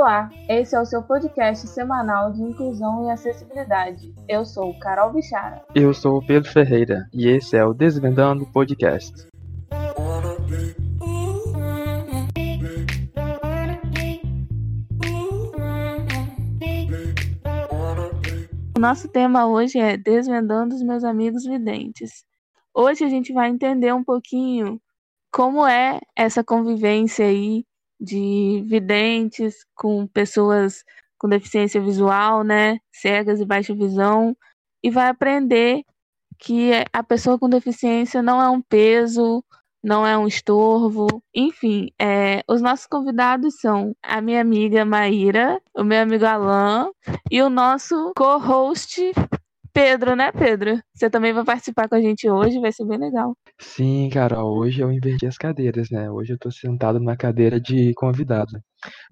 Olá, esse é o seu podcast semanal de inclusão e acessibilidade. Eu sou Carol Bichara. Eu sou o Pedro Ferreira e esse é o Desvendando Podcast. O nosso tema hoje é Desvendando os meus amigos videntes. Hoje a gente vai entender um pouquinho como é essa convivência aí de videntes com pessoas com deficiência visual, né, cegas e baixa visão, e vai aprender que a pessoa com deficiência não é um peso, não é um estorvo. Enfim, é, os nossos convidados são a minha amiga Maíra, o meu amigo Alan e o nosso co-host Pedro, né, Pedro? Você também vai participar com a gente hoje, vai ser bem legal. Sim, Carol, hoje eu inverti as cadeiras, né? Hoje eu tô sentado na cadeira de convidado.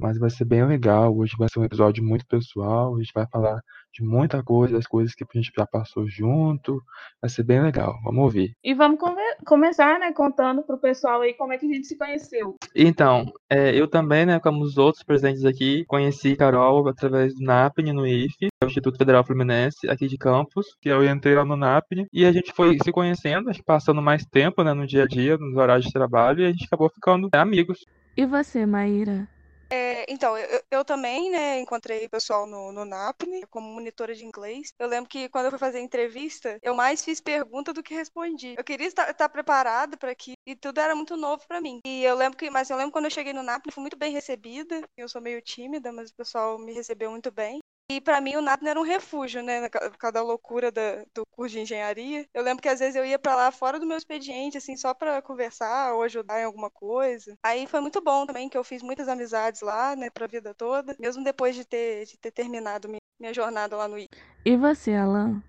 Mas vai ser bem legal. Hoje vai ser um episódio muito pessoal. A gente vai falar de muita coisa, as coisas que a gente já passou junto. Vai ser bem legal. Vamos ouvir. E vamos come começar, né, contando pro pessoal aí como é que a gente se conheceu. Então, é, eu também, né, como os outros presentes aqui, conheci Carol através do NAPN no IFE, o Instituto Federal Fluminense, aqui de Campos, que eu entrei lá no NAPN, e a gente foi se conhecendo, passando mais tempo, né, no dia a dia, nos horários de trabalho, e a gente acabou ficando amigos. E você, Maíra? É, então, eu, eu, também, né, encontrei pessoal no, no NAPNE como monitora de inglês. Eu lembro que quando eu fui fazer entrevista, eu mais fiz pergunta do que respondi. Eu queria estar, estar preparada para aqui e tudo era muito novo para mim. E eu lembro que, mas eu lembro quando eu cheguei no NAPNE, fui muito bem recebida. Eu sou meio tímida, mas o pessoal me recebeu muito bem. E para mim o NAPNE era um refúgio, né? Por causa da loucura da, do curso de engenharia. Eu lembro que às vezes eu ia para lá fora do meu expediente, assim, só para conversar ou ajudar em alguma coisa. Aí foi muito bom também, que eu fiz muitas amizades lá, né, pra vida toda, mesmo depois de ter, de ter terminado minha, minha jornada lá no I. E você, Alan?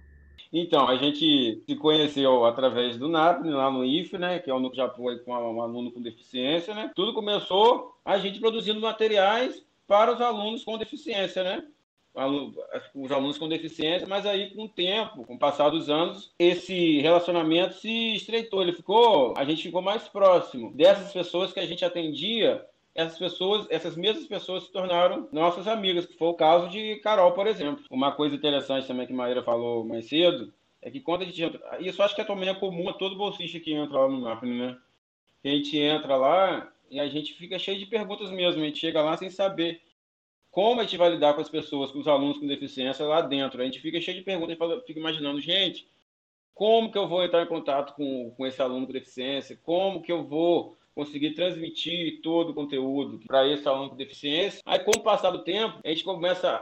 Então, a gente se conheceu através do NAPNE, lá no IFE, né, que é o núcleo de apoio com um aluno com deficiência, né. Tudo começou a gente produzindo materiais para os alunos com deficiência, né os alunos com deficiência, mas aí com o tempo, com o passar dos anos, esse relacionamento se estreitou, ele ficou, a gente ficou mais próximo dessas pessoas que a gente atendia, essas pessoas, essas mesmas pessoas se tornaram nossas amigas, que foi o caso de Carol, por exemplo. Uma coisa interessante também que Maíra falou mais cedo, é que quando a gente entra, isso acho que também é comum a todo bolsista que entra lá no MAPNE, né? A gente entra lá e a gente fica cheio de perguntas mesmo, a gente chega lá sem saber como a gente vai lidar com as pessoas, com os alunos com deficiência lá dentro. A gente fica cheio de perguntas, e fica imaginando, gente, como que eu vou entrar em contato com, com esse aluno com deficiência? Como que eu vou conseguir transmitir todo o conteúdo para esse aluno com deficiência? Aí, com o passar do tempo, a gente começa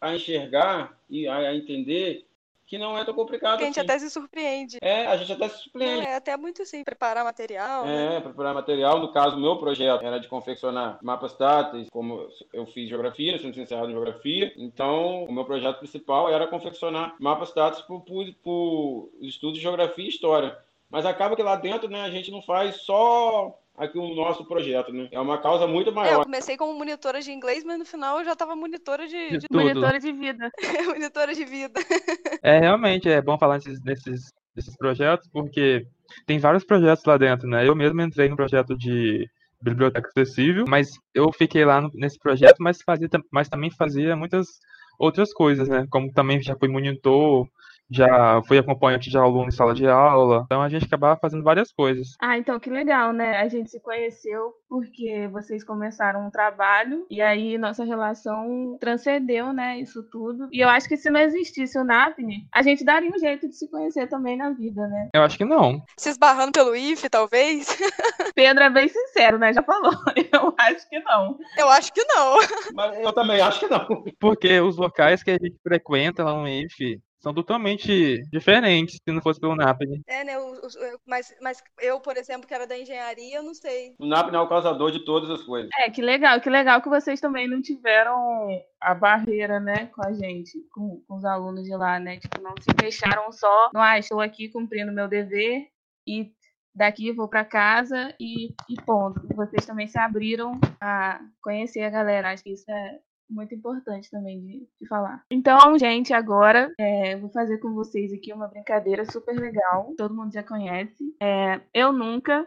a enxergar e a entender que não é tão complicado. Que a gente assim. até se surpreende. É, a gente até se surpreende. É até muito sim, preparar material. É, né? preparar material. No caso, meu projeto era de confeccionar mapas táteis, como eu fiz geografia, sou licenciado em geografia. Então, o meu projeto principal era confeccionar mapas táteis por, por, por estudos de geografia e história. Mas acaba que lá dentro, né, a gente não faz só aqui o nosso projeto, né? É uma causa muito maior. É, eu comecei como monitora de inglês, mas no final eu já estava monitora de, de, de monitora de vida. monitora de vida. É, realmente, é bom falar desses, desses, desses projetos, porque tem vários projetos lá dentro, né? Eu mesmo entrei no projeto de biblioteca acessível, mas eu fiquei lá no, nesse projeto, mas, fazia, mas também fazia muitas outras coisas, né? Como também já fui monitor, já fui acompanhante de aluno em sala de aula, então a gente acabava fazendo várias coisas. Ah, então que legal, né? A gente se conheceu porque vocês começaram um trabalho e aí nossa relação transcendeu, né, isso tudo. E eu acho que se não existisse o NAPNE, a gente daria um jeito de se conhecer também na vida, né? Eu acho que não. Se esbarrando pelo IF, talvez? Pedro é bem sincero, né? Já falou. Eu acho que não. Eu acho que não. Mas eu também acho que não. Porque os locais que a gente frequenta lá no IF são totalmente diferentes se não fosse pelo NAPNE. É, né? mas, mas eu, por exemplo, que era da engenharia, eu não sei. O NAPNE é o causador de todas as coisas. É, que legal, que legal que vocês também não tiveram a barreira, né, com a gente, com, com os alunos de lá, né? Tipo, não se fecharam só no, ah, estou aqui cumprindo meu dever e daqui vou para casa e, e ponto. Vocês também se abriram a conhecer a galera. Acho que isso é muito importante também de, de falar. Então, gente, agora é, vou fazer com vocês aqui uma brincadeira super legal. Todo mundo já conhece. É, eu nunca.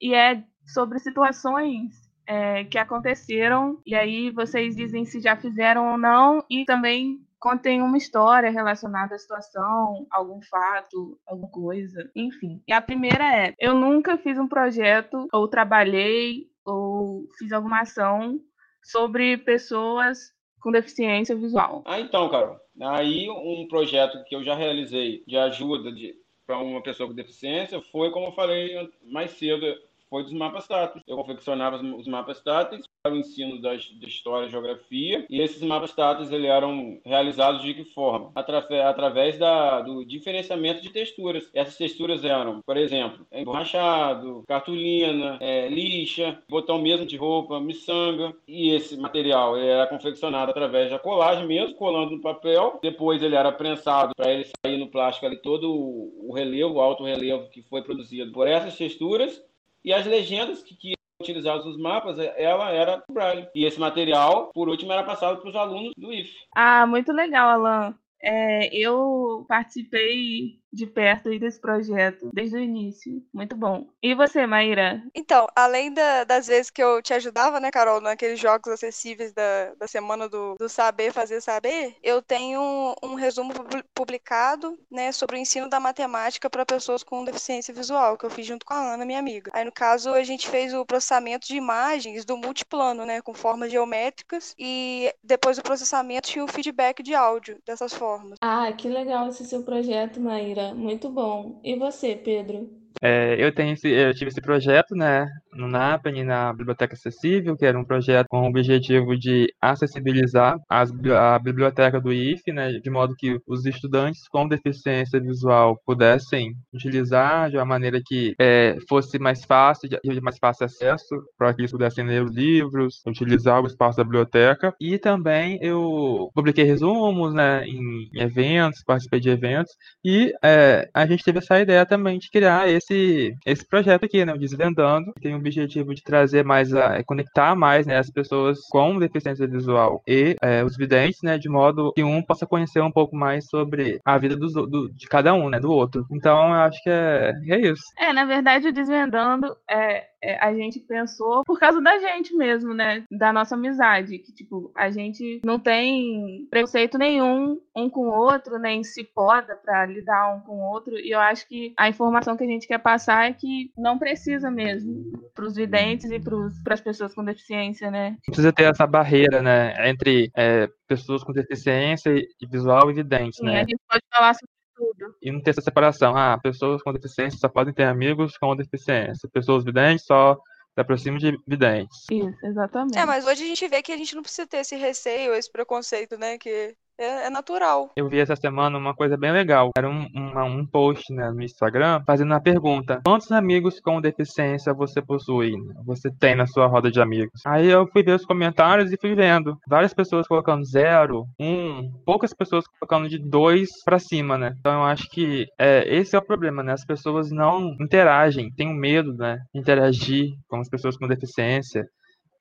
E é sobre situações é, que aconteceram e aí vocês dizem se já fizeram ou não e também contem uma história relacionada à situação, algum fato, alguma coisa, enfim. E a primeira é: eu nunca fiz um projeto ou trabalhei ou fiz alguma ação sobre pessoas com deficiência visual. Ah, então, Carol. Aí um projeto que eu já realizei de ajuda de para uma pessoa com deficiência foi, como eu falei mais cedo, foi dos mapas táteis. Eu confeccionava os mapas táteis para o ensino das, de história e geografia, e esses mapas táteis eles eram realizados de que forma? Através, através da, do diferenciamento de texturas. Essas texturas eram, por exemplo, emborrachado, cartolina, é, lixa, botão mesmo de roupa, miçanga, e esse material era confeccionado através da colagem mesmo, colando no papel, depois ele era prensado para ele sair no plástico ali todo o relevo, o alto relevo que foi produzido por essas texturas, e as legendas que, que utilizadas nos mapas, ela era Braille. E esse material, por último, era passado para os alunos do IF. Ah, muito legal, Alan. É, eu participei de perto aí desse projeto desde o início. Muito bom. E você, Maíra? Então, além da, das vezes que eu te ajudava, né, Carol, naqueles jogos acessíveis da, da semana do, do Saber Fazer Saber, eu tenho um, um resumo publicado, né, sobre o ensino da matemática para pessoas com deficiência visual, que eu fiz junto com a Ana, minha amiga. Aí, no caso, a gente fez o processamento de imagens do multiplano, né, com formas geométricas, e depois o processamento e o feedback de áudio dessas formas. Ah, que legal esse seu projeto, Maíra muito bom. E você, Pedro? É, eu, tenho esse, eu tive esse projeto né, no NAPEN, na Biblioteca Acessível, que era um projeto com o objetivo de acessibilizar as, a biblioteca do IFE, né, de modo que os estudantes com deficiência visual pudessem utilizar de uma maneira que é, fosse mais fácil, de mais fácil acesso, para que eles pudessem ler os livros, utilizar o espaço da biblioteca. E também eu publiquei resumos né, em eventos, participei de eventos, e é, a gente teve essa ideia também de criar esse esse, esse projeto aqui, né, o Desvendando, tem o objetivo de trazer mais, a, é, conectar mais né, as pessoas com deficiência visual e é, os videntes, né, de modo que um possa conhecer um pouco mais sobre a vida do, do, de cada um, né, do outro. Então, eu acho que é, é isso. É, na verdade, o Desvendando é, a gente pensou por causa da gente mesmo, né? Da nossa amizade. Que, tipo, a gente não tem preconceito nenhum um com o outro, nem se poda para lidar um com o outro. E eu acho que a informação que a gente quer passar é que não precisa mesmo para os videntes e para as pessoas com deficiência, né? Precisa ter essa barreira, né? Entre é, pessoas com deficiência e visual e videntes, Sim, né? A gente pode falar sobre tudo. E não ter essa separação. Ah, pessoas com deficiência só podem ter amigos com deficiência. Pessoas videntes só se aproximam de videntes. Isso, exatamente. É, mas hoje a gente vê que a gente não precisa ter esse receio, esse preconceito, né? Que é, é, natural. Eu vi essa semana uma coisa bem legal. Era um, um post né, no Instagram fazendo uma pergunta: quantos amigos com deficiência você possui? Você tem na sua roda de amigos? Aí eu fui ver os comentários e fui vendo várias pessoas colocando zero, um, poucas pessoas colocando de dois para cima, né? Então eu acho que é, esse é o problema, né? As pessoas não interagem, têm medo, né? Interagir com as pessoas com deficiência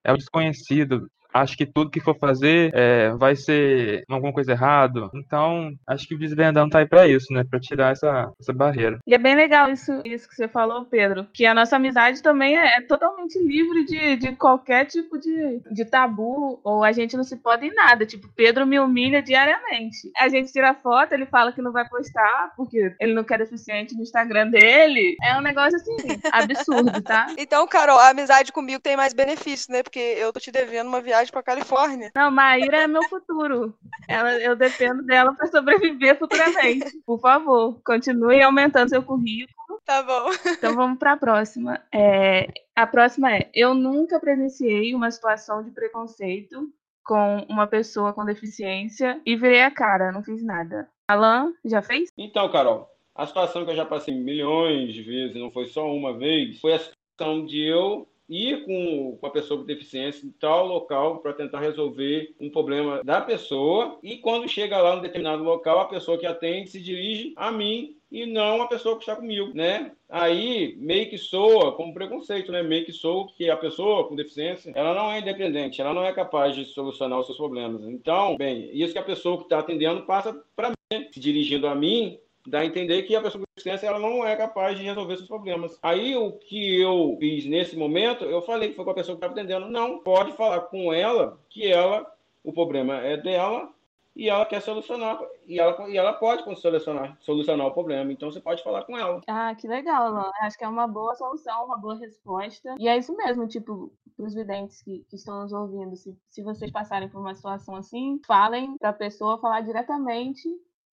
é o desconhecido acho que tudo que for fazer é, vai ser alguma coisa errado. Então, acho que o desvendando tá aí para isso, né? Para tirar essa, essa barreira. E é bem legal isso, isso que você falou, Pedro. Que a nossa amizade também é, é totalmente livre de, de qualquer tipo de, de tabu, ou a gente não se pode em nada. Tipo, Pedro me humilha diariamente. A gente tira foto, ele fala que não vai postar, porque ele não quer deficiente no Instagram dele. É um negócio assim, absurdo, tá? Então, Carol, a amizade comigo tem mais benefícios, né? Porque eu tô te devendo uma viagem viagem para Califórnia. Não, Maíra é meu futuro. Ela, eu dependo dela para sobreviver futuramente. Por favor, continue aumentando seu currículo. Tá bom. Então vamos para a próxima. É, a próxima é: eu nunca presenciei uma situação de preconceito com uma pessoa com deficiência e virei a cara, não fiz nada. Alan, já fez? Então, Carol, a situação que eu já passei milhões de vezes, não foi só uma vez, foi a situação de eu ir com, com a pessoa com deficiência em tal local para tentar resolver um problema da pessoa. E quando chega lá no determinado local, a pessoa que atende se dirige a mim e não a pessoa que está comigo, né? Aí meio que soa como preconceito, né? Meio que soa que a pessoa com deficiência, ela não é independente, ela não é capaz de solucionar os seus problemas. Então, bem, isso que a pessoa que está atendendo passa para mim, né? se dirigindo a mim dá a entender que a pessoa com deficiência ela não é capaz de resolver seus problemas. Aí o que eu fiz nesse momento, eu falei que foi com a pessoa que estava atendendo, não, pode falar com ela que ela, o problema é dela e ela quer solucionar e ela, e ela pode solucionar, solucionar o problema. Então você pode falar com ela. Ah, que legal, Alan. Acho que é uma boa solução, uma boa resposta. E é isso mesmo, tipo, para os videntes que, que, estão nos ouvindo, se, se vocês passarem por uma situação assim, falem para a pessoa falar diretamente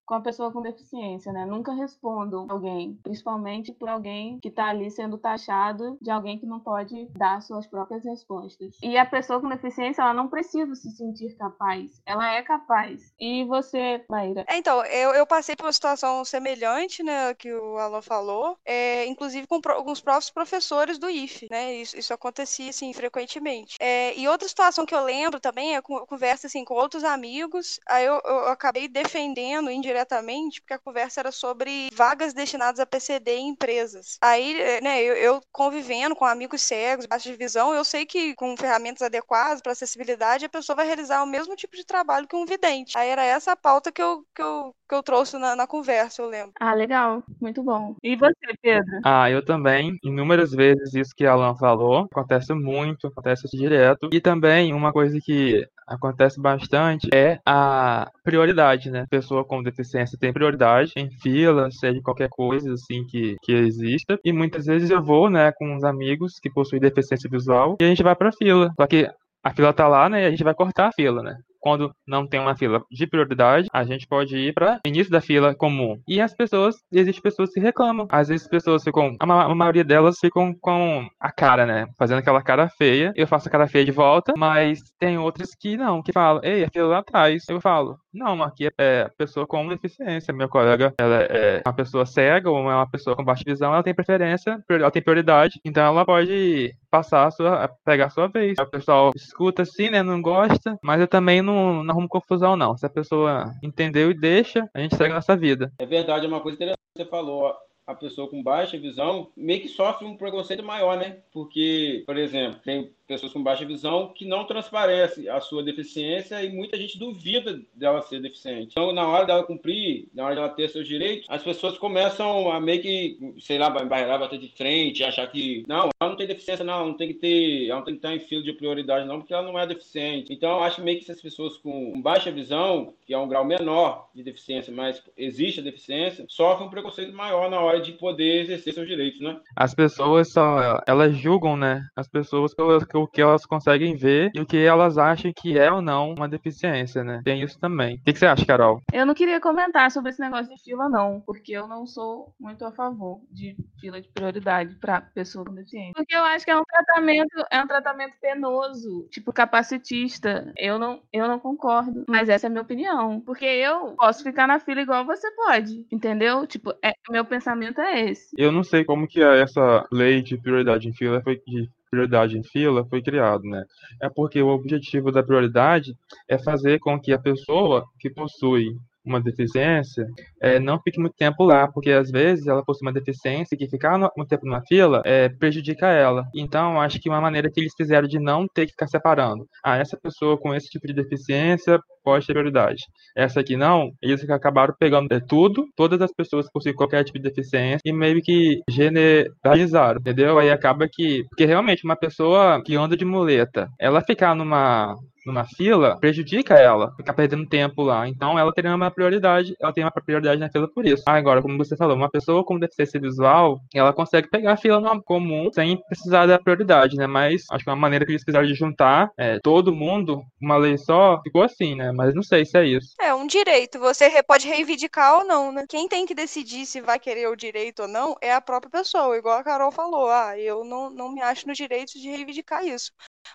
com a pessoa com deficiência, né? Nunca respondam alguém, principalmente por alguém que está ali sendo taxado de alguém que não pode dar suas próprias respostas. E a pessoa com deficiência, ela não precisa se sentir capaz, ela é capaz. E você, Maíra? É, então, eu, eu passei por uma situação semelhante, né, que o Alan falou, é, inclusive com, os próprios professores do IFE, né? Isso, isso acontecia, assim, frequentemente. É, e outra situação que eu lembro também é conversa, assim, com outros amigos, aí eu, eu acabei defendendo indiretamente diretamente, porque a conversa era sobre vagas destinadas a PCD em empresas. Aí, eh, né, eu, eu convivendo com amigos cegos, baixa de visão, eu sei que com ferramentas adequadas para acessibilidade, a pessoa vai realizar o mesmo tipo de trabalho que um vidente. Aí era essa a pauta que eu, que eu, que eu trouxe na, na conversa, eu lembro. Ah, legal. Muito bom. E você, Pedro? Ah, eu também. Inúmeras vezes isso que a Alan falou. Acontece muito, acontece direto. E também uma coisa que acontece bastante é a prioridade, né? Pessoa com deficiência tem prioridade em fila, seja qualquer coisa assim que, que exista. E muitas vezes eu vou, né, com uns amigos que possuem deficiência visual e a gente vai pra fila. Só que a fila tá lá, né? E a gente vai cortar a fila, né? Quando não tem uma fila de prioridade, a gente pode ir para início da fila comum. E as pessoas, existem pessoas que reclamam. Às vezes pessoas ficam, a, ma a maioria delas ficam com a cara, né? Fazendo aquela cara feia. Eu faço a cara feia de volta, mas tem outras que não, que falam, ei, a fila lá atrás. Eu falo, não, aqui é pessoa com deficiência. Meu colega, ela é uma pessoa cega ou é uma pessoa com baixa visão, ela tem preferência, ela tem prioridade, então ela pode passar a sua, pegar a sua vez. O pessoal escuta assim, né? Não gosta, mas eu também não, não arrumo confusão, não. Se a pessoa entendeu e deixa, a gente segue a nossa vida. É verdade, é uma coisa interessante que você falou a pessoa com baixa visão meio que sofre um preconceito maior, né? Porque, por exemplo, tem pessoas com baixa visão que não transparece a sua deficiência e muita gente duvida dela ser deficiente. Então, na hora dela cumprir, na hora dela ter seus direitos, as pessoas começam a meio que, sei lá, bailar, bater de frente, achar que, não, ela não tem deficiência, não, ela não tem que ter, ela não tem que estar em fila de prioridade, não, porque ela não é deficiente. Então, acho meio que essas pessoas com baixa visão, que é um grau menor de deficiência, mas existe a deficiência, sofrem um preconceito maior na hora de poder exercer seus direitos, né? As pessoas só, elas julgam, né? As pessoas pelas o que elas conseguem ver e o que elas acham que é ou não uma deficiência, né? Tem isso também. O que, que você acha, Carol? Eu não queria comentar sobre esse negócio de fila, não, porque eu não sou muito a favor de fila de prioridade para pessoa com deficiência. Porque eu acho que é um tratamento, é um tratamento penoso, tipo capacitista. Eu não, eu não concordo, mas essa é a minha opinião. Porque eu posso ficar na fila igual você pode, entendeu? Tipo, é, meu pensamento é esse. Eu não sei como que é essa lei de prioridade em fila foi de prioridade em fila foi criado, né? É porque o objetivo da prioridade é fazer com que a pessoa que possui uma deficiência, é, não fique muito tempo lá, porque às vezes ela possui uma deficiência que ficar muito tempo na fila é, prejudica ela. Então, acho que uma maneira que eles fizeram de não ter que ficar separando. Ah, essa pessoa com esse tipo de deficiência pode ter prioridade. Essa aqui não, eles acabaram pegando é, tudo, todas as pessoas possuem qualquer tipo de deficiência e meio que generalizaram, entendeu? Aí acaba que, porque realmente uma pessoa que anda de muleta, ela ficar numa numa fila, prejudica ela, ficar perdendo tempo lá. Então ela teria uma prioridade, ela tem uma prioridade na fila por isso. Agora, como você falou, uma pessoa com deficiência visual, ela consegue pegar a fila numa comum sem precisar da prioridade, né? Mas acho que uma maneira que eles precisaram de juntar é, todo mundo, uma lei só, ficou assim, né? Mas não sei se é isso. É um direito, você pode reivindicar ou não, né? Quem tem que decidir se vai querer o direito ou não é a própria pessoa, igual a Carol falou. Ah, eu não, não me acho no direito de reivindicar isso.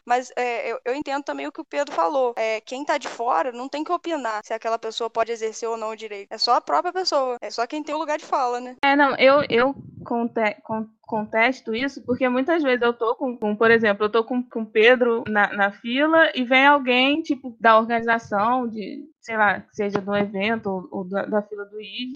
Mas é, eu, eu, entendo também o que o Pedro falou. É, quem tá de fora não tem que opinar se aquela pessoa pode exercer ou não o direito. É só a própria pessoa. É só quem tem o lugar de fala, né? É, não, eu, eu conte, contesto isso porque muitas vezes eu tô com, com por exemplo, eu tô com o Pedro na, na fila e vem alguém, tipo, da organização, de, sei lá, seja do evento ou, ou da, da fila do IF,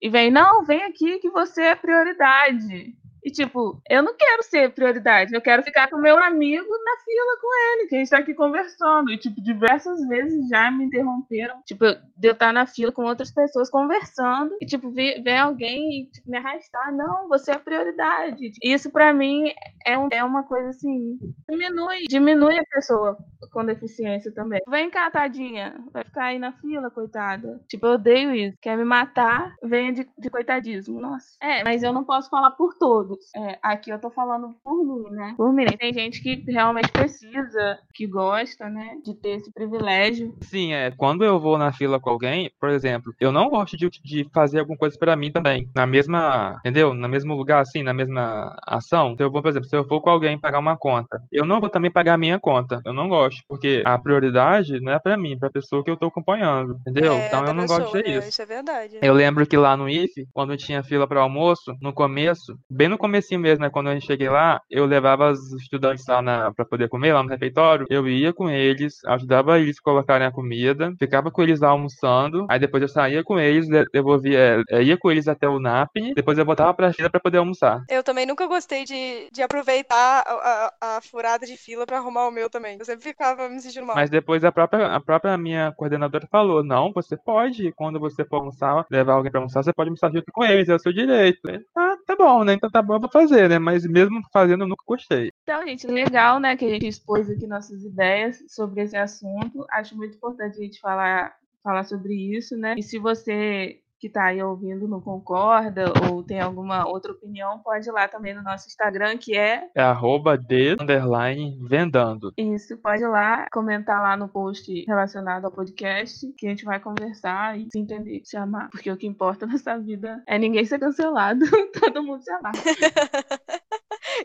e vem, não, vem aqui que você é prioridade E, tipo, eu não quero ser prioridade, eu quero ficar com meu amigo na fila com ele, que a gente tá aqui conversando. E, tipo, diversas vezes já me interromperam, tipo, de eu estar na fila com outras pessoas conversando, e, tipo, ver alguém e tipo, me arrastar. Não, você é prioridade. Isso, para mim, é, um, é uma coisa assim, diminui, diminui a pessoa com deficiência também. Vem cá, tadinha, vai ficar aí na fila, coitada. Tipo, eu odeio isso. Quer me matar, venha de, de coitadismo. Nossa. É, mas eu não posso falar por todos todos. É, aqui eu tô falando por mim, né? Por mim. Tem gente que realmente precisa, que gosta, né, de ter esse privilégio. Sim, é. Quando eu vou na fila com alguém, por exemplo, eu não gosto de, de fazer alguma coisa para mim também. Na mesma, entendeu? No mesmo lugar, assim, na mesma ação. Então eu vou, por exemplo, se eu for com alguém pagar uma conta, eu não vou também pagar a minha conta. Eu não gosto, porque a prioridade não é para mim, é pra pessoa que eu tô acompanhando, entendeu? É, então eu não pessoa, gosto de né? isso. Isso é verdade. Eu lembro que lá no IFE, quando tinha fila para almoço, no começo, bem no comecinho mesmo, né, quando gente cheguei lá, eu levava os estudantes lá na, pra poder comer, lá no refeitório, eu ia com eles, ajudava eles a colocarem a comida, ficava com eles lá almoçando, aí depois eu saía com eles, devolvia, é, ia com eles até o NAPNE, depois eu voltava pra fila pra poder almoçar. Eu também nunca gostei de, de aproveitar a, a, a furada de fila pra arrumar o meu também. Eu sempre ficava me sentindo mal. Mas depois a própria, a própria minha coordenadora falou, não, você pode, quando você for almoçar, levar alguém pra almoçar, você pode almoçar junto com eles, é o seu direito. Ah, tá bom, né? Então tá bom pra fazer, né? Mas mesmo fazendo, eu nunca gostei. Então, gente, legal, né, que a gente expôs aqui nossas ideias sobre esse assunto. Acho muito importante a gente falar, falar sobre isso, né? E se você que está aí ouvindo não concorda ou tem alguma outra opinião, pode ir lá também no nosso Instagram, que é... É arroba de underline vendando. Isso, pode ir lá comentar lá no post relacionado ao podcast, que a gente vai conversar e se entender, se amar. Porque o que importa nessa vida é ninguém ser cancelado, todo mundo se amar.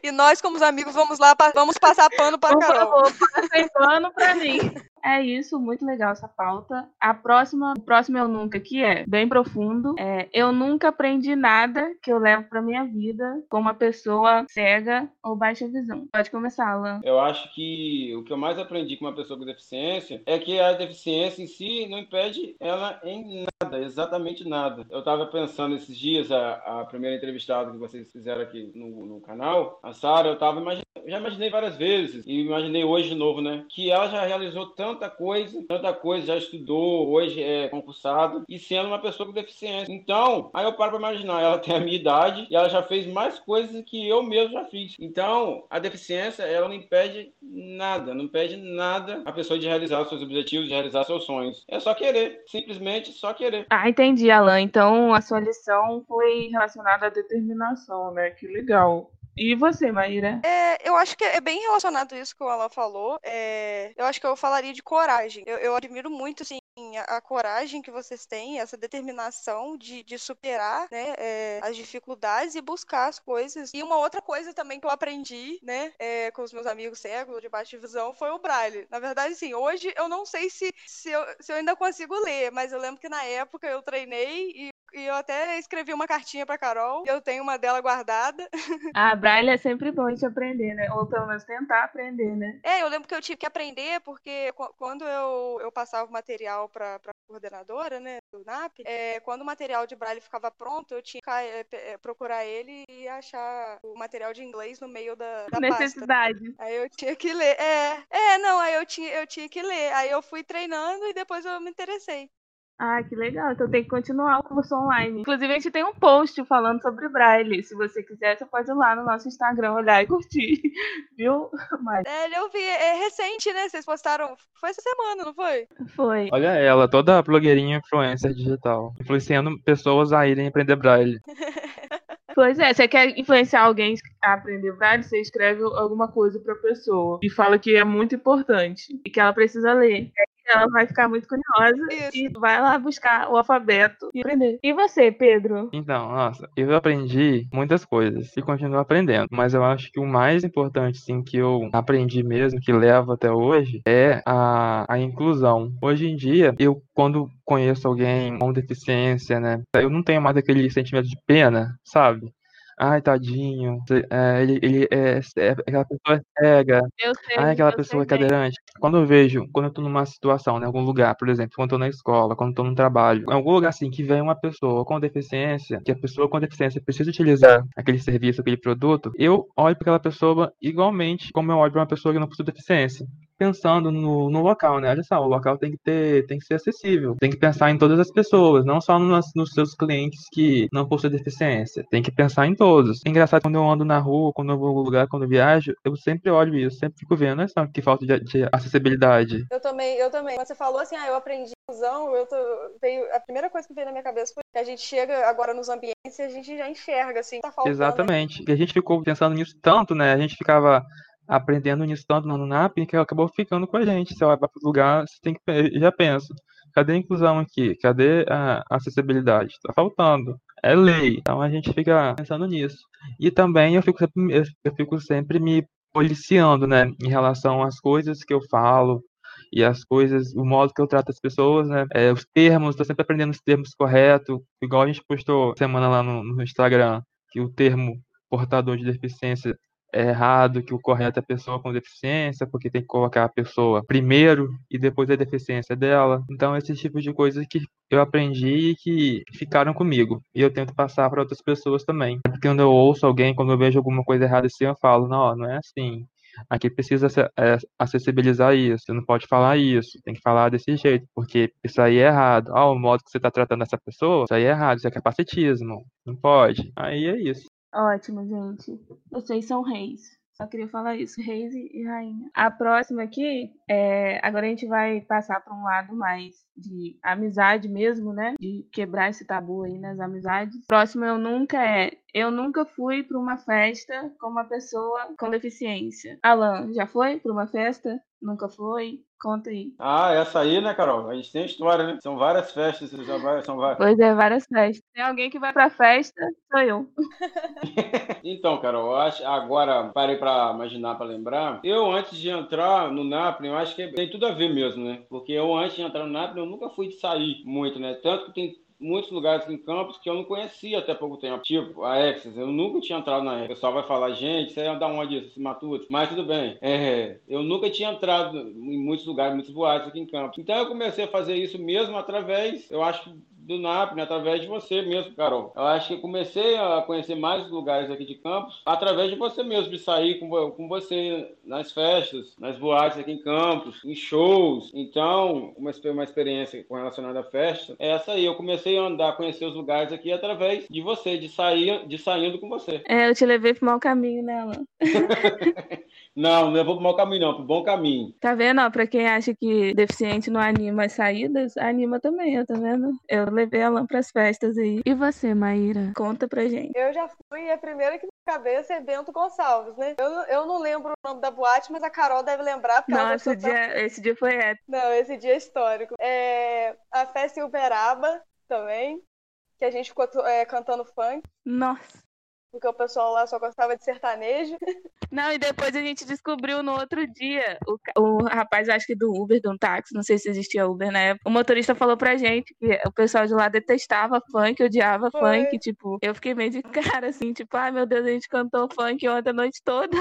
E nós, como os amigos, vamos lá, vamos passar pano para Por Carol. favor, passem pano para mim. É isso, muito legal essa pauta. A próxima, o próximo Eu Nunca, que é bem profundo. É, eu nunca aprendi nada que eu levo pra minha vida com uma pessoa cega ou baixa visão. Pode começar, Alan. Eu acho que o que eu mais aprendi com uma pessoa com deficiência é que a deficiência em si não impede ela em nada, exatamente nada. Eu estava pensando esses dias, a, a primeira entrevistada que vocês fizeram aqui no, no canal, a Sara, eu tava imaginando, já imaginei várias vezes, e imaginei hoje de novo, né? Que ela já realizou tanta coisa, tanta coisa, já estudou, hoje é concursado, e sendo uma pessoa com deficiência. Então, aí eu paro pra imaginar, ela tem a minha idade e ela já fez mais coisas que eu mesmo já fiz. Então, a deficiência, ela não impede nada, não impede nada a pessoa de realizar seus objetivos, de realizar seus sonhos. É só querer, simplesmente só querer. Ah, entendi, Alan. Então, a sua lição foi relacionada à determinação, né? Que legal. E você, Maíra? É, eu acho que é bem relacionado isso que o Alan falou. É, eu acho que eu falaria de coragem. Eu, eu admiro muito, assim, a, a coragem que vocês têm, essa determinação de, de superar né, é, as dificuldades e buscar as coisas. E uma outra coisa também que eu aprendi, né, é, com os meus amigos cegos de baixa visão foi o braille. Na verdade, sim, hoje eu não sei se, se, eu, se eu ainda consigo ler, mas eu lembro que na época eu treinei e e eu até escrevi uma cartinha pra Carol. Eu tenho uma dela guardada. Ah, Braille é sempre bom de aprender, né? Ou pelo menos tentar aprender, né? É, eu lembro que eu tive que aprender porque quando eu, eu passava o material pra, pra coordenadora, né, do NAP, é, quando o material de Braille ficava pronto, eu tinha que é, procurar ele e achar o material de inglês no meio da, da Necessidade. Pasta. Aí eu tinha que ler. É, é, não, aí eu tinha, eu tinha que ler. Aí eu fui treinando e depois eu me interessei. Ah, que legal. Então tem que continuar o curso online. Inclusive, a gente tem um post falando sobre Braille. Se você quiser, você pode ir lá no nosso Instagram olhar e curtir. Viu? Mas... É, eu vi. É recente, né? Vocês postaram. Foi essa semana, não foi? Foi. Olha ela, toda blogueirinha influencer digital. Influenciando pessoas a irem aprender Braille. Pois é, você quer influenciar alguém a aprender braille, você escreve alguma coisa pra pessoa e fala que é muito importante e que ela precisa ler. Ela vai ficar muito curiosa Isso. e vai lá buscar o alfabeto e aprender. E você, Pedro? Então, nossa, eu aprendi muitas coisas e continuo aprendendo, mas eu acho que o mais importante, sim, que eu aprendi mesmo, que levo até hoje, é a, a inclusão. Hoje em dia, eu, quando conheço alguém com deficiência, né, eu não tenho mais aquele sentimento de pena, sabe? Ai, tadinho, é, ele, ele é, é, aquela pessoa é cega, Eu sei, ai, aquela pessoa é sei bem. cadeirante. Quando eu vejo, quando eu tô numa situação, em algum lugar, por exemplo, quando eu tô na escola, quando eu tô no trabalho, em algum lugar assim, que vem uma pessoa com deficiência, que a pessoa com deficiência precisa utilizar aquele serviço, aquele produto, eu olho para aquela pessoa igualmente como eu olho para uma pessoa que não possui deficiência pensando no, no local, né? Olha só, o local tem que ter, tem que ser acessível, tem que pensar em todas as pessoas, não só nos, nos seus clientes que não possuem deficiência, tem que pensar em todos. É engraçado quando eu ando na rua, quando eu vou algum lugar, quando eu viajo, eu sempre olho isso, sempre fico vendo, é só que falta de, de acessibilidade. Eu também, eu também. Quando você falou assim, ah, eu aprendi inclusão, eu tô, veio, a primeira coisa que veio na minha cabeça foi que a gente chega agora nos ambientes e a gente já enxerga, assim, tá faltando. Exatamente. E a gente ficou pensando nisso tanto, né? A gente ficava aprendendo nisso tanto no NAP que acabou ficando com a gente. Você vai para outro lugar, você tem que já pensa, cadê a inclusão aqui? Cadê a acessibilidade? Tá faltando. É lei. Então a gente fica pensando nisso. E também eu fico sempre, eu fico sempre me policiando, né, em relação às coisas que eu falo e as coisas, o modo que eu trato as pessoas, né, é, os termos, estou sempre aprendendo os termos corretos, igual a gente postou semana lá no, no Instagram, que o termo portador de deficiência é errado, que o correto é a pessoa com deficiência, porque tem que colocar a pessoa primeiro e depois a deficiência dela. Então, esse tipo de coisas que eu aprendi e que ficaram comigo. E eu tento passar para outras pessoas também. Porque quando eu ouço alguém, quando eu vejo alguma coisa errada assim, eu falo, não, não é assim. Aqui precisa é, acessibilizar isso, você não pode falar isso, tem que falar desse jeito, porque isso aí é errado. Ah, o modo que você está tratando essa pessoa, isso aí é errado, isso é capacitismo, não pode. Aí é isso. Ótimo, gente. Vocês são reis. Só queria falar isso, reis e rainha. A próxima aqui, é, agora a gente vai passar para um lado mais de amizade mesmo, né? De quebrar esse tabu aí nas amizades. Próximo eu nunca é, eu nunca fui para uma festa com uma pessoa com deficiência. Alan, já foi para uma festa? Nunca foi? Conta aí. Ah, essa aí, né, Carol? A gente tem história, né? São várias festas, já vai, são várias. Pois é, várias festas. Tem alguém que vai pra festa, sou eu. então, Carol, eu acho, agora parei pra imaginar, pra lembrar. Eu, antes de entrar no Napoli, eu acho que tem tudo a ver mesmo, né? Porque eu, antes de entrar no Napoli, eu nunca fui de sair muito, né? Tanto que tem muitos lugares em campos que eu não conhecia até pouco tempo. Tipo, a Exas, eu nunca tinha entrado na Exas. O pessoal vai falar, gente, você ia dar onde isso, Matutes? Mas tudo bem. É, eu nunca tinha entrado em muitos lugares, muitos boates aqui em campos. Então eu comecei a fazer isso mesmo através, eu acho, do NAP, né, através de você mesmo, Carol. Eu acho que comecei a conhecer mais lugares aqui de Campos através de você mesmo, de sair com, com você nas festas, nas boates aqui em Campos, em shows. Então, uma, uma experiência com relacionada à festa é essa aí. Eu comecei a andar, conhecer os lugares aqui através de você, de sair, de saindo com você. É, eu te levei pro mau caminho, né, Alan? Não, não vou pro mau caminho, não, pro bom caminho. Tá vendo? Ó, pra quem acha que deficiente não anima as saídas, anima também, ó, tá vendo? Eu levei a lã pras festas aí. E você, Maíra? Conta pra gente. Eu já fui, a primeira que na cabeça é Bento Gonçalves, né? Eu, eu não lembro o nome da boate, mas a Carol deve lembrar. Porque não, ela esse dia, esse dia foi épico. Não, esse dia é histórico. É, a festa em Uberaba também, que a gente ficou é, cantando funk. Nossa porque o pessoal lá só gostava de sertanejo. Não, e depois a gente descobriu no outro dia, o, o rapaz, acho que do Uber, de um táxi, não sei se existia Uber na época, o motorista falou pra gente que o pessoal de lá detestava funk, odiava Foi. funk, tipo, eu fiquei meio de cara, assim, tipo, ai meu Deus, a gente cantou funk ontem a noite toda.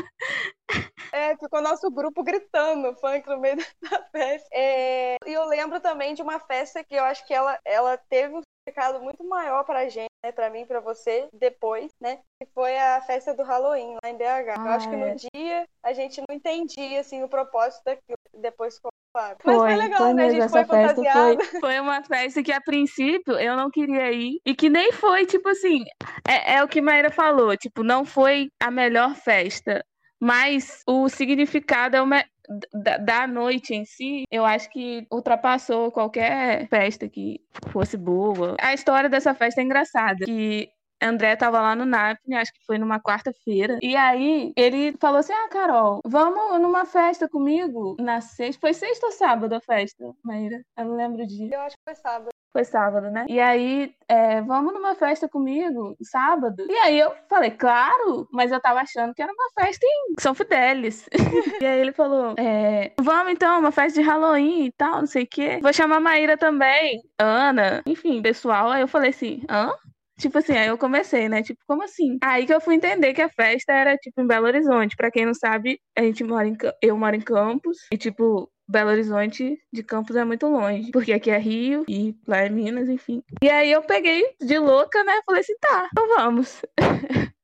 É, ficou nosso grupo gritando funk no meio da festa. É, e eu lembro também de uma festa que eu acho que ela, ela teve um significado muito maior pra gente, né, pra mim, pra você, depois, né, que foi a festa do Halloween lá em BH. Ah, eu acho que no é. dia a gente não entendia, assim, o propósito daquilo, depois ficou claro. Mas foi, foi legal, foi né, a gente foi fantasiada. Foi, foi uma festa que, a princípio, eu não queria ir, e que nem foi, tipo assim, é, é o que Maíra falou, tipo, não foi a melhor festa, mas o significado é o, me da, da noite em si, eu acho que ultrapassou qualquer festa que fosse boa. A história dessa festa é engraçada, que André tava lá no NAPNE, acho que foi numa quarta-feira. E aí ele falou assim: Ah, Carol, vamos numa festa comigo na sexta. Foi sexta ou sábado a festa, Maíra? Eu não lembro de. Eu acho que foi sábado. Foi sábado, né? E aí, é, vamos numa festa comigo, sábado? E aí eu falei, claro, mas eu tava achando que era uma festa em São Fidélis. e aí ele falou, é, vamos então, uma festa de Halloween e tal, não sei o quê. Vou chamar a Maíra também, Ana, enfim, pessoal. Aí eu falei assim, hã? Tipo assim, aí eu comecei, né? Tipo, como assim? Aí que eu fui entender que a festa era, tipo, em Belo Horizonte. Pra quem não sabe, a gente mora em... Eu moro em Campos. E, tipo, Belo Horizonte de Campos é muito longe, porque aqui é Rio e lá é Minas, enfim. E aí eu peguei de louca, né? Falei assim, tá, então vamos.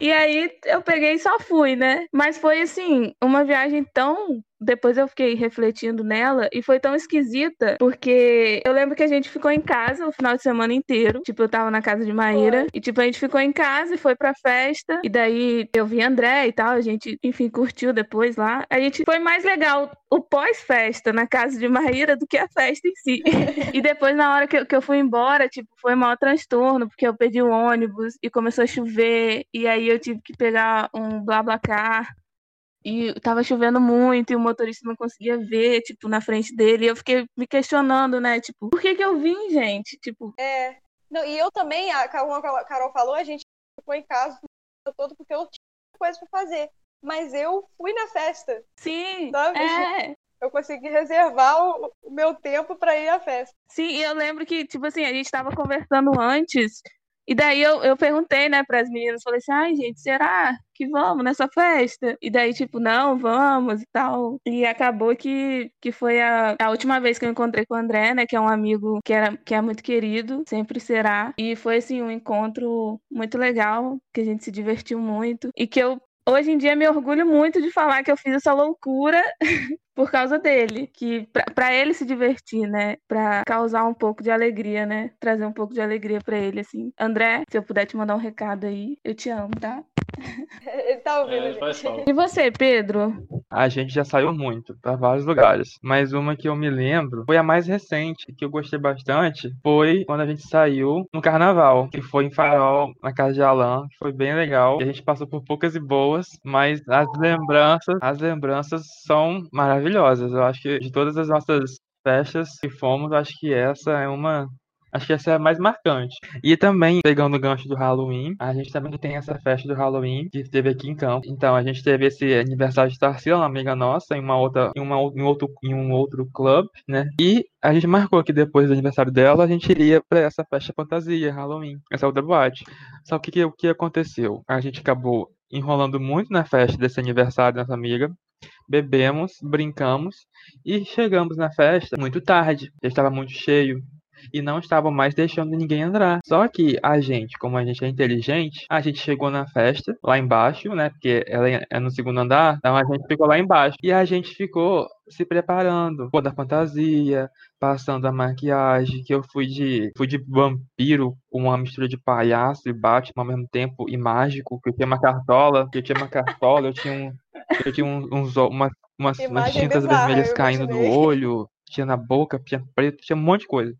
e aí eu peguei e só fui, né? Mas foi assim, uma viagem tão depois eu fiquei refletindo nela e foi tão esquisita, porque eu lembro que a gente ficou em casa o final de semana inteiro. Tipo, eu tava na casa de Maíra. Foi. E, tipo, a gente ficou em casa e foi pra festa. E daí eu vi André e tal. A gente, enfim, curtiu depois lá. A gente foi mais legal o pós-festa na casa de Maíra do que a festa em si. e depois, na hora que eu, que eu fui embora, tipo, foi maior transtorno, porque eu perdi o ônibus e começou a chover. E aí eu tive que pegar um BlaBlaCar e tava chovendo muito e o motorista não conseguia ver, tipo, na frente dele. E eu fiquei me questionando, né? Tipo, por que que eu vim, gente? Tipo. É. Não, e eu também, a, como a Carol falou, a gente ficou em casa todo porque eu tinha coisa pra fazer. Mas eu fui na festa. Sim. Sabe? É. Eu consegui reservar o, o meu tempo para ir à festa. Sim, e eu lembro que, tipo assim, a gente tava conversando antes e daí eu, eu perguntei, né, para as meninas, falei assim, ai, gente, será que vamos nessa festa? E daí, tipo, não, vamos e tal. E acabou que, que foi a, a última vez que eu encontrei com o André, né, que é um amigo que, era, que é muito querido, sempre será. E foi, assim, um encontro muito legal, que a gente se divertiu muito. E que eu hoje em dia me orgulho muito de falar que eu fiz essa loucura por causa dele, que para ele se divertir, né, para causar um pouco de alegria, né, trazer um pouco de alegria para ele assim. André, se eu puder te mandar um recado aí, eu te amo, tá? Ele tá ouvindo, é, gente. E você, Pedro? A gente já saiu muito para vários lugares, mas uma que eu me lembro foi a mais recente, que eu gostei bastante, foi quando a gente saiu no carnaval, que foi em Farol, na casa de Alan, que foi bem legal. E a gente passou por poucas e boas, mas as lembranças, as lembranças são maravilhosas. Eu acho que de todas as nossas festas que fomos, acho que essa é uma Acho que essa é a mais marcante. E também, pegando o gancho do Halloween, a gente também tem essa festa do Halloween que teve aqui em campo. Então, a gente teve esse aniversário de Tarsila, uma amiga nossa, em uma outra, em, uma, em, outro, em um outro clube, né? E a gente marcou que depois do aniversário dela, a gente iria para essa festa fantasia, Halloween, essa outra boate. Só que o que, aconteceu? A gente acabou enrolando muito na festa desse aniversário dessa amiga. Bebemos, brincamos e chegamos na festa muito tarde. Já estava muito cheio, e não estavam mais deixando ninguém entrar. Só que a gente, como a gente é inteligente, a gente chegou na festa lá embaixo, né? Porque ela é no segundo andar, então a gente ficou lá embaixo. E a gente ficou se preparando, pô, da fantasia, passando a maquiagem, que eu fui de fui de vampiro com uma mistura de palhaço e Batman ao mesmo tempo e mágico, que eu tinha uma cartola, que eu tinha uma cartola, eu tinha um eu tinha uns, uns umas, umas, umas tintas bizarra, vermelhas caindo do olho, tinha na boca, tinha preto, tinha um monte de coisa.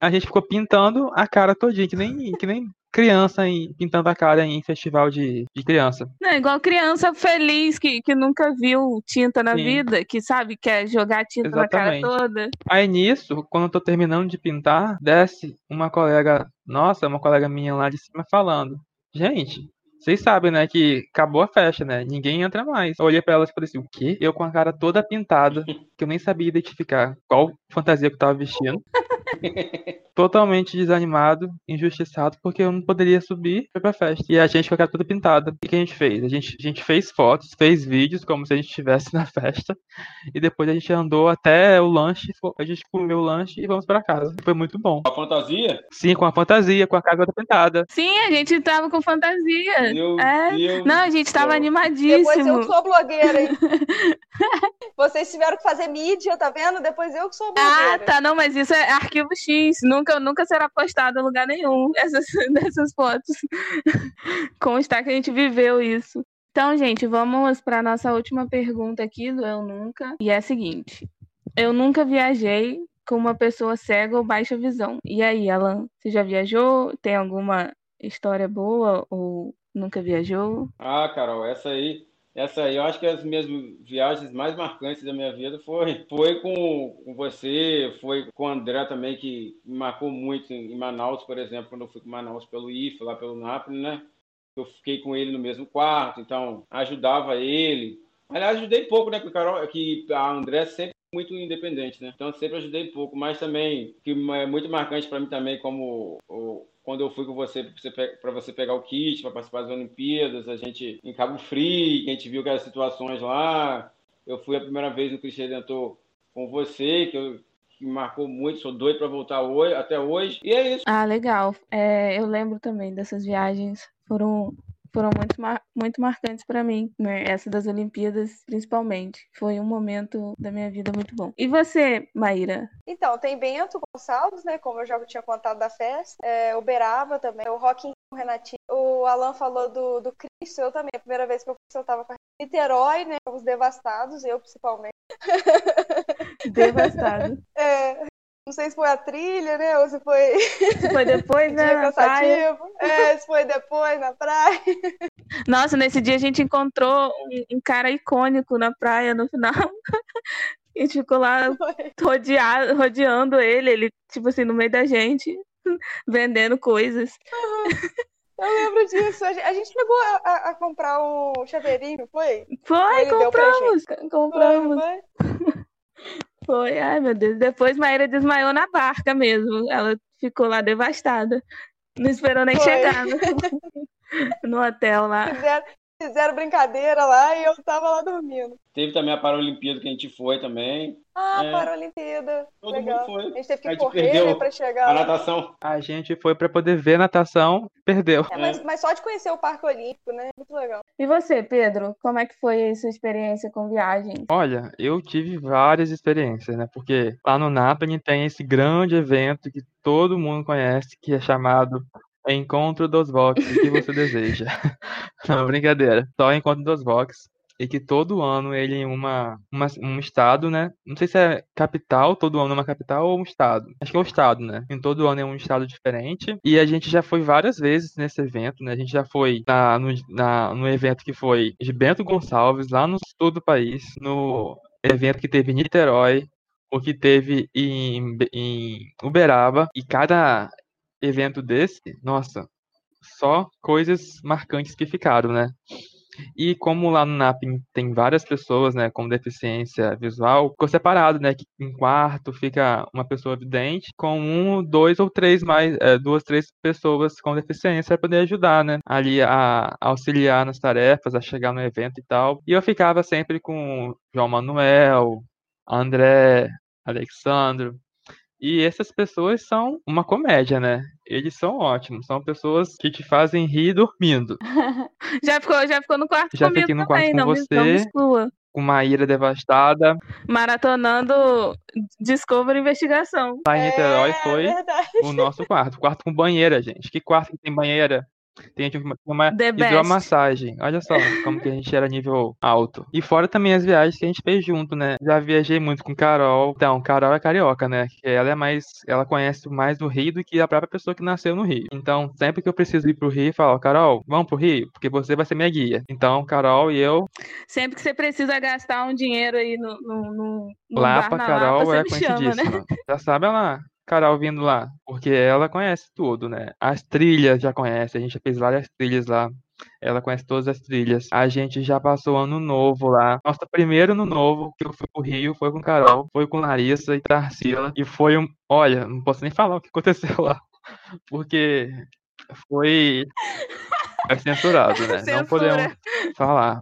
A gente ficou pintando a cara todinha, que nem, que nem criança em, pintando a cara em festival de, de criança. Não, igual criança feliz que, que nunca viu tinta na Sim. vida, que sabe, quer jogar tinta Exatamente. na cara toda. Aí nisso, quando eu tô terminando de pintar, desce uma colega, nossa, uma colega minha lá de cima falando, gente, vocês sabem, né, que acabou a festa, né? Ninguém entra mais. Eu olhei pra ela e falei assim, o quê? Eu com a cara toda pintada, que eu nem sabia identificar qual fantasia que eu tava vestindo. Totalmente desanimado, injustiçado, porque eu não poderia subir pra festa. E a gente com a cara toda pintada. O que a gente fez? A gente, a gente fez fotos, fez vídeos, como se a gente estivesse na festa. E depois a gente andou até o lanche, a gente comeu o lanche e vamos pra casa. Foi muito bom. Com a fantasia? Sim, com a fantasia, com a cara toda pintada. Sim, a gente tava com fantasia. Meu é. Deus não, a gente tava animadíssimo. Depois eu que sou blogueira, hein? Vocês tiveram que fazer mídia, tá vendo? Depois eu que sou blogueira. Ah, tá, não, mas isso é arquivo X. Nunca, nunca será postado em lugar nenhum essas, dessas fotos. Constar que a gente viveu isso. Então, gente, vamos para nossa última pergunta aqui do Eu Nunca. E é a seguinte: Eu nunca viajei com uma pessoa cega ou baixa visão. E aí, Alan, você já viajou? Tem alguma história boa ou nunca viajou? Ah, Carol, essa aí essa aí, eu acho que as minhas viagens mais marcantes da minha vida foi, foi com, com você, foi com o André também, que me marcou muito em, Manaus, por exemplo, quando eu fui com Manaus pelo IF, lá pelo Nápoles, né? Eu fiquei com ele no mesmo quarto, então ajudava ele Aliás, ajudei pouco, né? Porque Carol, que a André sempre muito independente, né? Então sempre ajudei pouco, mas também que é muito marcante para mim também como o, quando eu fui com você para você pegar o kit para participar das Olimpíadas, a gente em Cabo Frio, a gente viu aquelas situações lá. Eu fui a primeira vez no Cristo Redentor com você, que eu que marcou muito, sou doido para voltar hoje, até hoje. E é isso. Ah, legal. É, eu lembro também dessas viagens. Foram foram muito, mar muito marcantes para mim, né? essa das Olimpíadas principalmente. Foi um momento da minha vida muito bom. E você, Maíra? Então, tem Bento Gonçalves, né, como eu já tinha contado da festa, é, Uberaba também, o Rock o Renatinho, o Alan falou do, do Cristo, eu também, a primeira vez que eu fui, eu tava com a Niterói, né, os devastados, eu principalmente. Devastado. É, não sei se foi a trilha, né? Ou se foi. Se foi depois, né? Dia cansativo. É, se foi depois na praia. Nossa, nesse dia a gente encontrou um, cara icônico na praia no final. E ficou lá rodeado, rodeando ele, ele, tipo assim, no meio da gente, vendendo coisas. Uhum. Eu lembro disso. A gente chegou a, a, comprar um chaveirinho, foi? Foi, compramos. Compramos. Foi, foi. Foi, ai meu Deus. Depois Maíra desmaiou na barca mesmo. Ela ficou lá devastada. Não esperou nem Foi. chegar no, no hotel lá. Fizeram, fizeram brincadeira lá e eu tava lá dormindo. Teve também a Paralimpíada que a gente foi também. Ah, é. Paralimpíada. Todo Legal. mundo foi. A gente teve que gente correr perdeu né, pra chegar. A natação. A gente foi pra poder ver natação, perdeu. É, mas, mas, só de conhecer o Parque Olímpico, né? Muito legal. E você, Pedro? Como é que foi a sua experiência com viagem? Olha, eu tive várias experiências, né? Porque lá no Napoli tem esse grande evento que todo mundo conhece, que é chamado Encontro dos Vox, o que você deseja. Não, brincadeira. Só Encontro dos Vox. E que todo ano ele em uma, uma, um estado, né? Não sei se é capital, todo ano é uma capital ou um estado. Acho que é um estado, né? Em todo ano é um estado diferente. E a gente já foi várias vezes nesse evento, né? A gente já foi na, no, na, no evento que foi de Bento Gonçalves, lá no sul do país, no evento que teve em Niterói, o que teve em, em Uberaba. E cada evento desse, nossa, só coisas marcantes que ficaram, né? E como lá no NAPIM tem várias pessoas, né, com deficiência visual, ficou separado, né, que em quarto fica uma pessoa vidente com um, dois ou três mais, é, duas, três pessoas com deficiência para poder ajudar, né, ali a, a auxiliar nas tarefas, a chegar no evento e tal. E eu ficava sempre com João Manuel, André, Alexandro, e essas pessoas são uma comédia, né? Eles são ótimos, são pessoas que te fazem rir dormindo. já, ficou, já ficou no quarto já comigo fiquei no também, quarto com você, com uma ira devastada. Maratonando Discovery Investigação. Lá em Niterói é, foi é o nosso quarto. Quarto com banheira, gente. Que quarto que tem banheira? Tem uma, uma hidromassagem. Olha só como que a gente era nível alto. E fora também as viagens que a gente fez junto, né? Já viajei muito com Carol. Então, Carol é carioca, né? Ela é mais. Ela conhece mais do Rio do que a própria pessoa que nasceu no Rio. Então, sempre que eu preciso ir pro Rio, eu falo, Carol, vamos pro Rio? Porque você vai ser minha guia. Então, Carol e eu. Sempre que você precisa gastar um dinheiro aí no. no, no, no lá pra Carol Lapa, é conhecidíssima. Né? Já sabe ela Carol vindo lá, porque ela conhece tudo, né? As trilhas já conhece, a gente já fez várias trilhas lá. Ela conhece todas as trilhas. A gente já passou ano novo lá. Nosso primeiro ano novo que eu fui pro Rio foi com Carol, foi com Larissa e Tarsila. E foi um. Olha, não posso nem falar o que aconteceu lá. Porque foi. É censurado, né? Censura. Não podemos falar.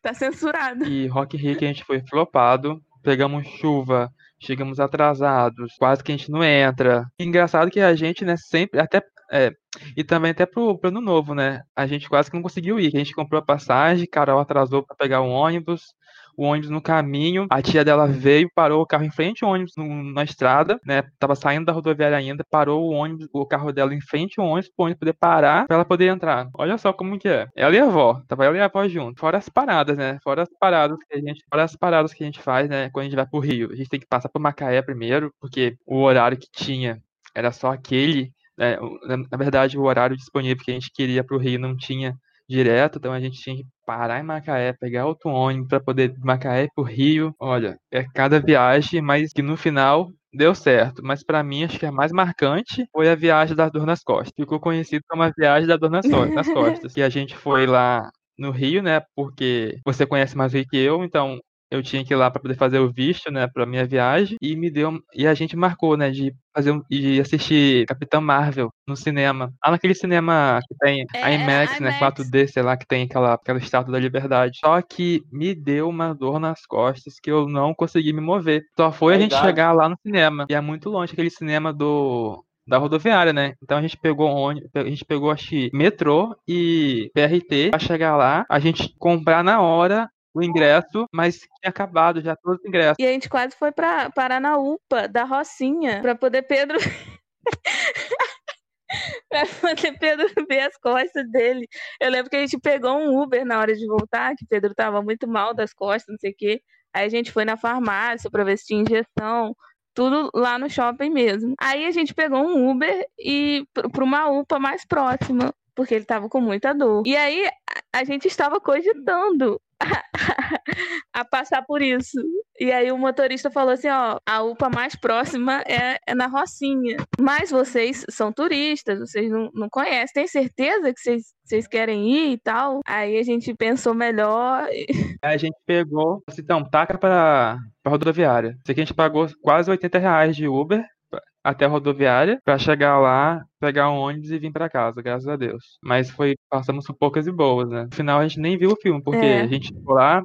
Tá censurado. E Rock Rio que a gente foi flopado. Pegamos chuva chegamos atrasados, quase que a gente não entra. engraçado que a gente, né, sempre, até. É, e também até pro, pro ano novo, né? A gente quase que não conseguiu ir. A gente comprou a passagem, Carol atrasou para pegar o ônibus o ônibus no caminho, a tia dela veio, parou o carro em frente ao ônibus no, na estrada, né? Tava saindo da rodoviária ainda, parou o ônibus, o carro dela em frente ao ônibus, pro ônibus poder parar, pra ela poder entrar. Olha só como que é. Ela e a avó, tava ela e a avó junto. Fora as paradas, né? Fora as paradas que a gente, fora as paradas que a gente faz, né? Quando a gente vai pro Rio. A gente tem que passar por Macaé primeiro, porque o horário que tinha era só aquele, né? na verdade, o horário disponível que a gente queria pro Rio não tinha direto, então a gente tinha que parar em Macaé, pegar outro ônibus para poder de Macaé pro Rio. Olha, é cada viagem, mas que no final deu certo. Mas para mim, acho que a mais marcante foi a viagem da dor nas costas. Ficou conhecido como a viagem da dor nas costas. Que a gente foi lá no Rio, né? Porque você conhece mais Rio que eu, então eu tinha que ir lá para poder fazer o visto, né, para minha viagem e me deu e a gente marcou, né, de fazer um, de assistir Capitã Marvel no cinema. Lá naquele cinema que tem É, a IMAX, é, né, IMAX. 4D, sei lá, que tem aquela aquela estátua da liberdade. Só que me deu uma dor nas costas que eu não consegui me mover. Só foi a É gente chegar lá no cinema. E é muito longe aquele cinema do da rodoviária, né? Então a gente pegou onde a gente pegou acho que metrô e PRT pra chegar lá, a gente comprar na hora o ingresso, mas tinha acabado já todos os ingressos. E a gente quase foi pra parar na UPA da Rocinha pra poder Pedro. pra poder Pedro ver as costas dele. Eu lembro que a gente pegou um Uber na hora de voltar, que Pedro tava muito mal das costas, não sei o quê. Aí a gente foi na farmácia pra ver se tinha injeção. Tudo lá no shopping mesmo. Aí a gente pegou um Uber e pra uma UPA mais próxima, porque ele tava com muita dor. E aí a gente estava cogitando a passar por isso. E aí o motorista falou assim, ó, a UPA mais próxima é, é na Rocinha. Mas vocês são turistas, vocês não, não conhecem. Tem certeza que vocês, vocês querem ir e tal? Aí a gente pensou melhor. e- a gente pegou, assim, então, taca pra, pra rodoviária. Isso aqui a gente pagou quase 80 reais de Uber até a rodoviária pra chegar lá, pegar um ônibus e vir pra casa, graças a Deus. Mas foi, passamos por poucas e boas, né? No final a gente nem viu o filme, porque É. a gente chegou lá,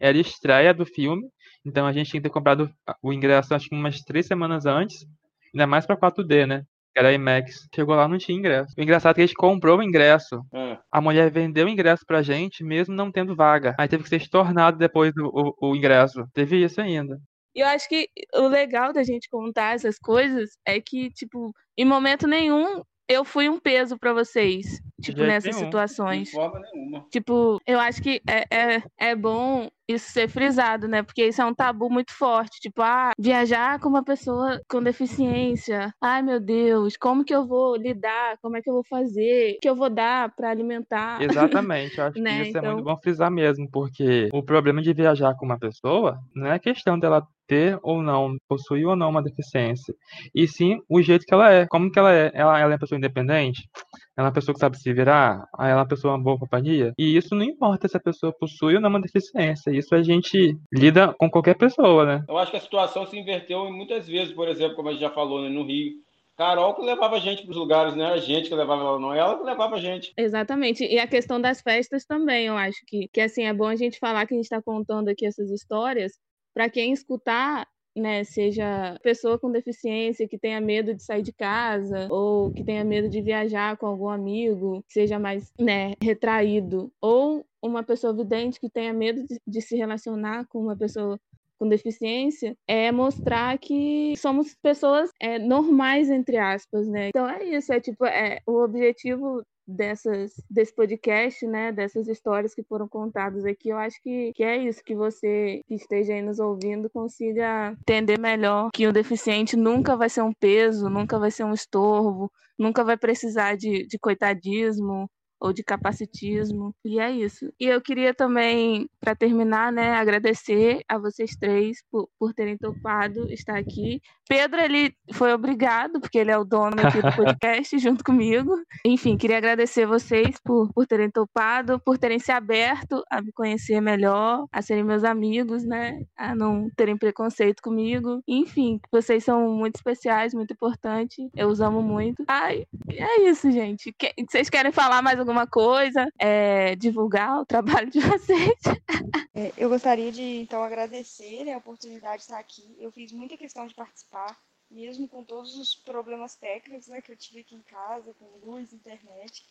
era a estreia do filme, então a gente tinha que ter comprado o ingresso acho que umas três semanas antes, ainda mais pra 4D, né? Que era IMAX. Chegou lá, não tinha ingresso. O engraçado é que a gente comprou o ingresso É. a mulher vendeu o ingresso pra gente, mesmo não tendo vaga. Aí teve que ser estornado depois o, o, o ingresso. Teve isso ainda. E eu acho que o legal da gente contar essas coisas é que, tipo, em momento nenhum eu fui um peso pra vocês, tipo, nessas nenhum. De situações. forma nenhuma. Tipo, eu acho que é, é, é bom isso ser frisado, né? Porque isso é um tabu muito forte. Tipo, ah, viajar com uma pessoa com deficiência. Ai, meu Deus, como que eu vou lidar? Como é que eu vou fazer? O que eu vou dar pra alimentar? Exatamente, eu acho Né, que isso é muito então- bom frisar mesmo, porque o problema de viajar com uma pessoa não é questão dela ter ou não, possuir ou não uma deficiência, e sim o jeito que ela é. Como que ela é? Ela, ela é uma pessoa independente? Ela é uma pessoa que sabe se virar? Ela é uma pessoa uma boa companhia? E isso não importa se a pessoa possui ou não uma deficiência. Isso a gente lida com qualquer pessoa, né? Eu acho que a situação se inverteu em muitas vezes, por exemplo, como a gente já falou né, no Rio. Carol que levava a gente para os lugares, não era a gente que levava ela, não. Ela que levava a gente. Exatamente. E a questão das festas também, eu acho que, que assim, é bom a gente falar que a gente está contando aqui essas histórias para quem escutar, né, seja pessoa com deficiência que tenha medo de sair de casa ou que tenha medo de viajar com algum amigo, que seja mais, né, retraído, ou uma pessoa vidente que tenha medo de, de se relacionar com uma pessoa com deficiência é mostrar que somos pessoas é, normais entre aspas, né? Então é isso, é tipo é o objetivo dessas desse podcast, né, dessas histórias que foram contadas aqui, eu acho que, que é isso, que você que esteja aí nos ouvindo consiga entender melhor que o deficiente nunca vai ser um peso, nunca vai ser um estorvo, nunca vai precisar de, de coitadismo ou de capacitismo. E é isso. E eu queria também, para terminar, né, agradecer a vocês três por, por terem topado estar aqui. Pedro, ele foi obrigado, porque ele é o dono aqui do podcast, junto comigo. Enfim, queria agradecer vocês por, por terem topado, por terem se aberto a me conhecer melhor, a serem meus amigos, né? A não terem preconceito comigo. Enfim, vocês são muito especiais, muito importantes. Eu os amo muito. Ai, é isso, gente. Que- vocês querem falar mais alguma coisa? É, divulgar o trabalho de vocês? É, eu gostaria de, então, agradecer né, a oportunidade de estar aqui. Eu fiz muita questão de participar, mesmo com todos os problemas técnicos né, que eu tive aqui em casa, com luz, internet,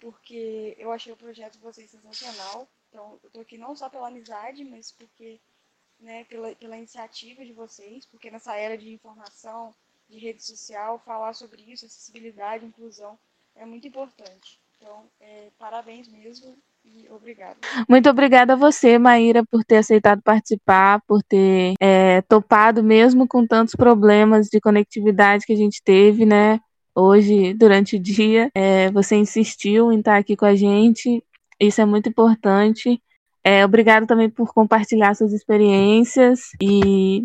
porque eu achei o projeto de vocês sensacional. Então, eu estou aqui não só pela amizade, mas porque, né, pela, pela iniciativa de vocês, porque nessa era de informação, de rede social, falar sobre isso, acessibilidade, inclusão, é muito importante. Então, é, parabéns mesmo e obrigada. Muito obrigada a você, Maíra, por ter aceitado participar, por ter é, topado mesmo com tantos problemas de conectividade que a gente teve, né? Hoje, durante o dia, é, você insistiu em estar aqui com a gente. Isso é muito importante. É, obrigado também por compartilhar suas experiências e,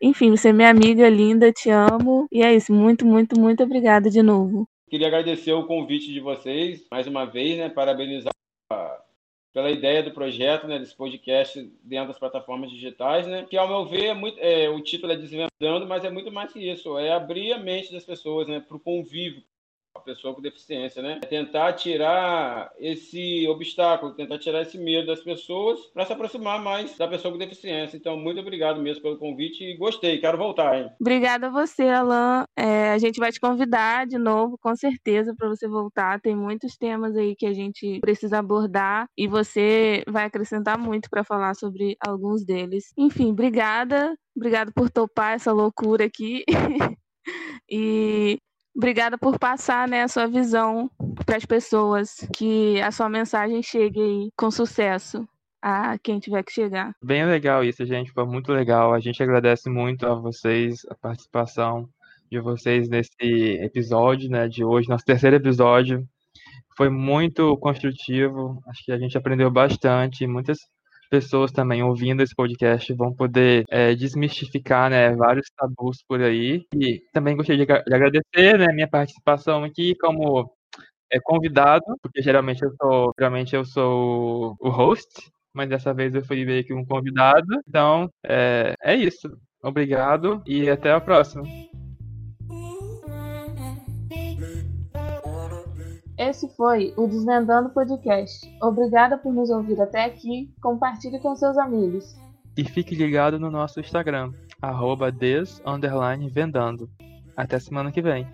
enfim, você é minha amiga linda, te amo. E é isso, muito, muito, muito obrigada de novo. Queria agradecer o convite de vocês, mais uma vez, né? Parabenizar pela ideia do projeto, né, desse podcast dentro das plataformas digitais, né, que ao meu ver é muito, é, o título é desvendando, mas é muito mais que isso, é abrir a mente das pessoas, né, para o convívio a pessoa com deficiência, né? É tentar tirar esse obstáculo, tentar tirar esse medo das pessoas para se aproximar mais da pessoa com deficiência. Então, muito obrigado mesmo pelo convite e gostei, quero voltar, hein? Obrigada a você, Alan. É, a gente vai te convidar de novo, com certeza, para você voltar. Tem muitos temas aí que a gente precisa abordar e você vai acrescentar muito para falar sobre alguns deles. Enfim, obrigada. Obrigada por topar essa loucura aqui. e Obrigada por passar né, a sua visão para as pessoas, que a sua mensagem chegue com sucesso a quem tiver que chegar. Bem legal isso, gente. Foi muito legal. A gente agradece muito a vocês, a participação de vocês nesse episódio né, de hoje, nosso terceiro episódio. Foi muito construtivo. Acho que a gente aprendeu bastante. Muitas pessoas também ouvindo esse podcast vão poder é, desmistificar né, vários tabus por aí. E também gostaria de, agradecer né, minha participação aqui como é, convidado, porque geralmente eu sou, geralmente eu sou o host, mas dessa vez eu fui ver aqui um convidado. Então, é, é isso. Obrigado e até a próxima. Esse foi o Desvendando Podcast. Obrigada por nos ouvir até aqui. Compartilhe com seus amigos. E fique ligado no nosso Instagram, des_vendando. Até semana que vem.